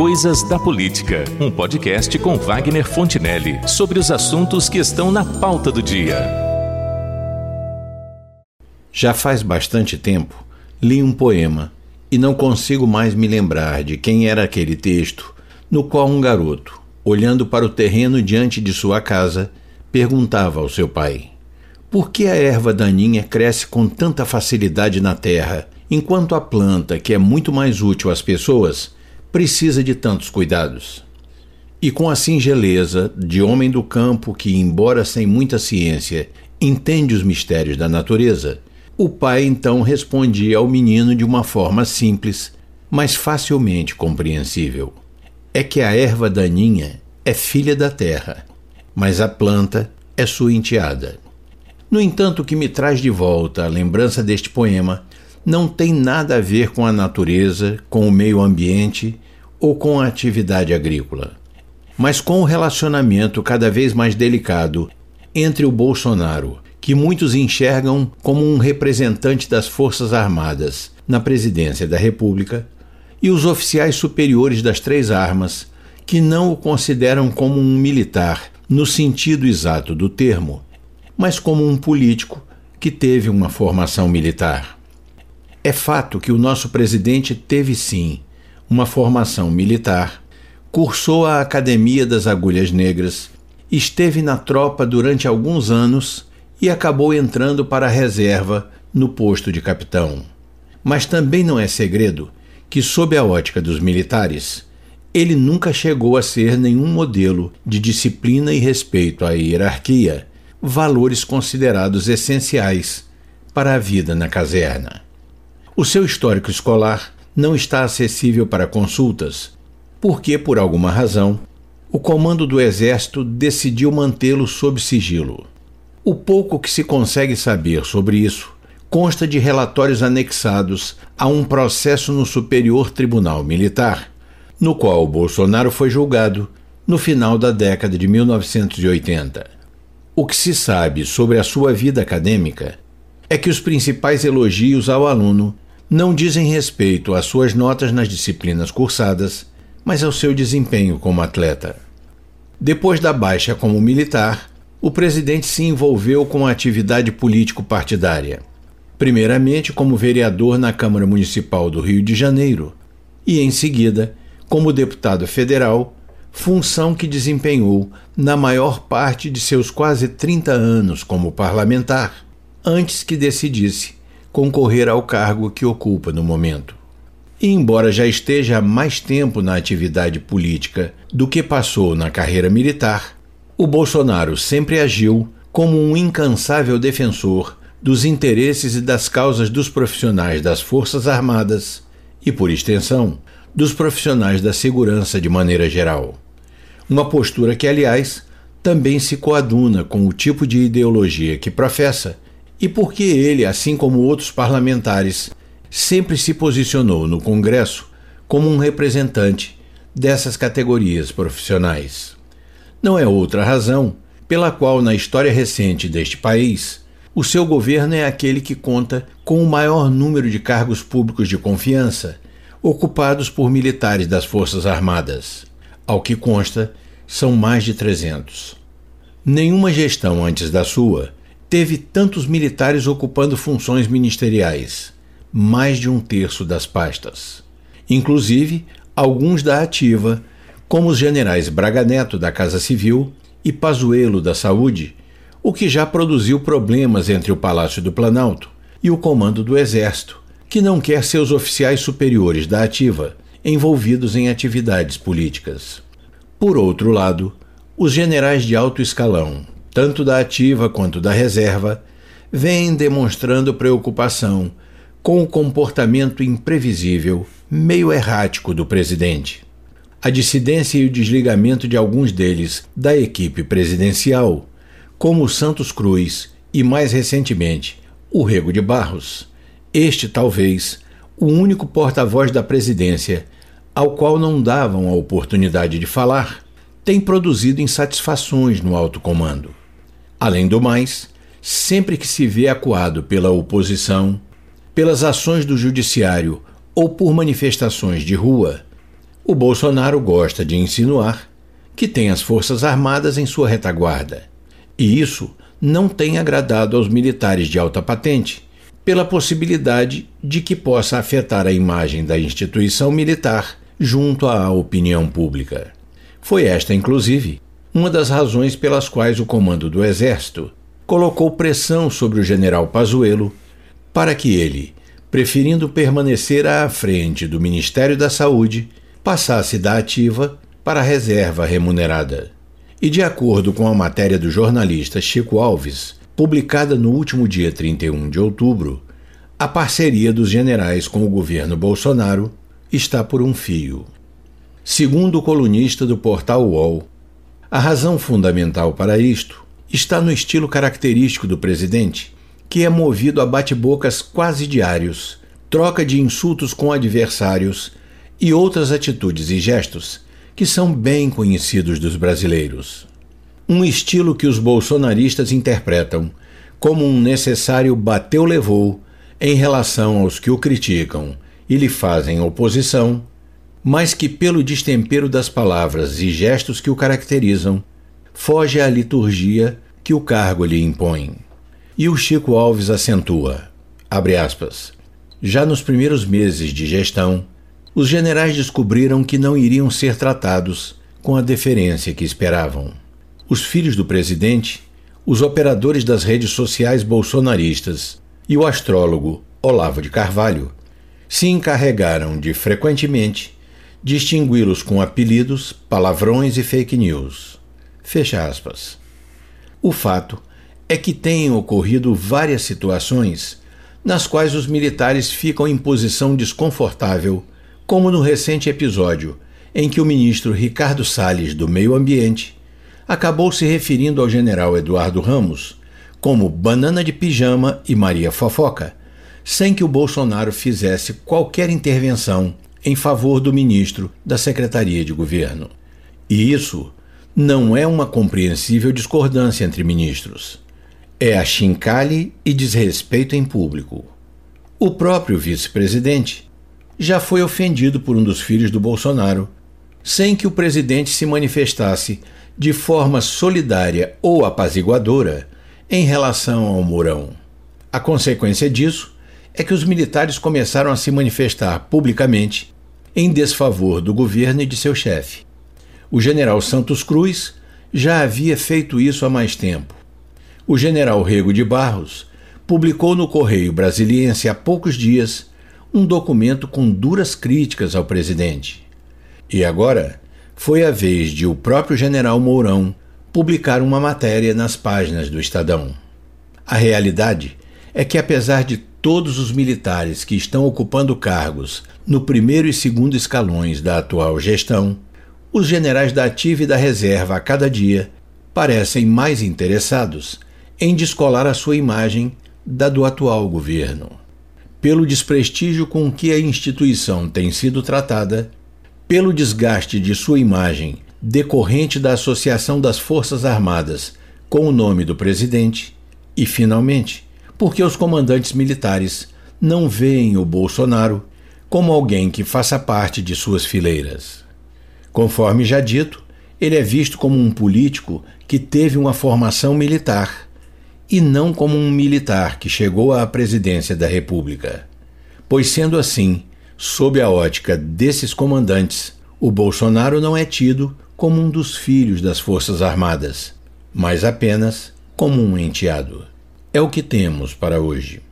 Coisas da Política, um podcast com Wagner Fontinelli sobre os assuntos que estão na pauta do dia. Já faz bastante tempo li um poema e não consigo mais me lembrar de quem era aquele texto no qual um garoto, olhando para o terreno diante de sua casa, perguntava ao seu pai: Por que a erva daninha cresce com tanta facilidade na terra, enquanto a planta, que é muito mais útil às pessoas, precisa de tantos cuidados? E com a singeleza de homem do campo que, embora sem muita ciência, entende os mistérios da natureza, o pai então respondia ao menino de uma forma simples, mas facilmente compreensível: É que a erva daninha é filha da terra, mas a planta é sua enteada. No entanto, o que me traz de volta a lembrança deste poema não tem nada a ver com a natureza, com o meio ambiente ou com a atividade agrícola, mas com o relacionamento cada vez mais delicado entre o Bolsonaro que muitos enxergam como um representante das Forças Armadas na presidência da República, e os oficiais superiores das três armas, que não o consideram como um militar no sentido exato do termo, mas como um político que teve uma formação militar. É fato que o nosso presidente teve sim uma formação militar, cursou a Academia das Agulhas Negras, esteve na tropa durante alguns anos e acabou entrando para a reserva no posto de capitão. Mas também não é segredo que, sob a ótica dos militares, ele nunca chegou a ser nenhum modelo de disciplina e respeito à hierarquia, valores considerados essenciais para a vida na caserna. O seu histórico escolar não está acessível para consultas, porque, por alguma razão, o comando do Exército decidiu mantê-lo sob sigilo. O pouco que se consegue saber sobre isso consta de relatórios anexados a um processo no Superior Tribunal Militar, no qual Bolsonaro foi julgado no final da década de 1980. O que se sabe sobre a sua vida acadêmica é que os principais elogios ao aluno não dizem respeito às suas notas nas disciplinas cursadas, mas ao seu desempenho como atleta. Depois da baixa como militar, o presidente se envolveu com a atividade político-partidária. Primeiramente, como vereador na Câmara Municipal do Rio de Janeiro, e em seguida, como deputado federal, função que desempenhou na maior parte de seus quase 30 anos como parlamentar, antes que decidisse concorrer ao cargo que ocupa no momento. E embora já esteja mais tempo na atividade política do que passou na carreira militar, o Bolsonaro sempre agiu como um incansável defensor dos interesses e das causas dos profissionais das Forças Armadas e, por extensão, dos profissionais da segurança de maneira geral. Uma postura que, aliás, também se coaduna com o tipo de ideologia que professa e porque ele, assim como outros parlamentares, sempre se posicionou no Congresso como um representante dessas categorias profissionais. Não é outra razão pela qual, na história recente deste país, o seu governo é aquele que conta com o maior número de cargos públicos de confiança ocupados por militares das Forças Armadas. Ao que consta, são mais de 300. Nenhuma gestão antes da sua teve tantos militares ocupando funções ministeriais, mais de um terço das pastas. Inclusive, alguns da ativa como os generais Braga Neto da Casa Civil e Pazuello da Saúde, o que já produziu problemas entre o Palácio do Planalto e o comando do Exército, que não quer seus oficiais superiores da ativa envolvidos em atividades políticas. Por outro lado, os generais de alto escalão, tanto da ativa quanto da reserva, vêm demonstrando preocupação com o comportamento imprevisível, meio errático do presidente a dissidência e o desligamento de alguns deles da equipe presidencial, como Santos Cruz e, mais recentemente, o Rego de Barros. Este, talvez, o único porta-voz da presidência ao qual não davam a oportunidade de falar, tem produzido insatisfações no alto comando. Além do mais, sempre que se vê acuado pela oposição, pelas ações do judiciário ou por manifestações de rua, O Bolsonaro gosta de insinuar que tem as Forças Armadas em sua retaguarda. E isso não tem agradado aos militares de alta patente, pela possibilidade de que possa afetar a imagem da instituição militar junto à opinião pública. Foi esta, inclusive, uma das razões pelas quais o comando do Exército colocou pressão sobre o general Pazuello para que ele, preferindo permanecer à frente do Ministério da Saúde, passasse da ativa para a reserva remunerada. E de acordo com a matéria do jornalista Chico Alves, publicada no último dia 31 de outubro, a parceria dos generais com o governo Bolsonaro está por um fio. Segundo o colunista do portal UOL, a razão fundamental para isto está no estilo característico do presidente, que é movido a bate-bocas quase diários, troca de insultos com adversários e outras atitudes e gestos que são bem conhecidos dos brasileiros. Um estilo que os bolsonaristas interpretam como um necessário bateu-levou em relação aos que o criticam e lhe fazem oposição, mas que, pelo destempero das palavras e gestos que o caracterizam, foge à liturgia que o cargo lhe impõe. E o Chico Alves acentua, aspas, já nos primeiros meses de gestão, os generais descobriram que não iriam ser tratados com a deferência que esperavam. Os filhos do presidente, os operadores das redes sociais bolsonaristas e o astrólogo Olavo de Carvalho se encarregaram de frequentemente distingui-los com apelidos, palavrões e fake news. Fecha aspas. O fato é que têm ocorrido várias situações nas quais os militares ficam em posição desconfortável, como no recente episódio em que o ministro Ricardo Salles do Meio Ambiente acabou se referindo ao general Eduardo Ramos como banana de pijama e Maria Fofoca, sem que o Bolsonaro fizesse qualquer intervenção em favor do ministro da Secretaria de Governo. E isso não é uma compreensível discordância entre ministros. É a chincalhe e desrespeito em público. O próprio vice-presidente já foi ofendido por um dos filhos do Bolsonaro, sem que o presidente se manifestasse de forma solidária ou apaziguadora em relação ao Mourão. A consequência disso é que os militares começaram a se manifestar publicamente em desfavor do governo e de seu chefe. O general Santos Cruz já havia feito isso há mais tempo. O general Rego de Barros publicou no Correio Brasiliense há poucos dias um documento com duras críticas ao presidente. E agora foi a vez de o próprio general Mourão publicar uma matéria nas páginas do Estadão. A realidade é que, apesar de todos os militares que estão ocupando cargos no primeiro e segundo escalões da atual gestão, os generais da ativa e da reserva a cada dia parecem mais interessados em descolar a sua imagem da do atual governo. Pelo desprestígio com que a instituição tem sido tratada, pelo desgaste de sua imagem decorrente da associação das Forças Armadas com o nome do presidente e, finalmente, porque os comandantes militares não veem o Bolsonaro como alguém que faça parte de suas fileiras. Conforme já dito, ele é visto como um político que teve uma formação militar e não como um militar que chegou à presidência da República. Pois, sendo assim, sob a ótica desses comandantes, o Bolsonaro não é tido como um dos filhos das Forças Armadas, mas apenas como um enteado. É o que temos para hoje.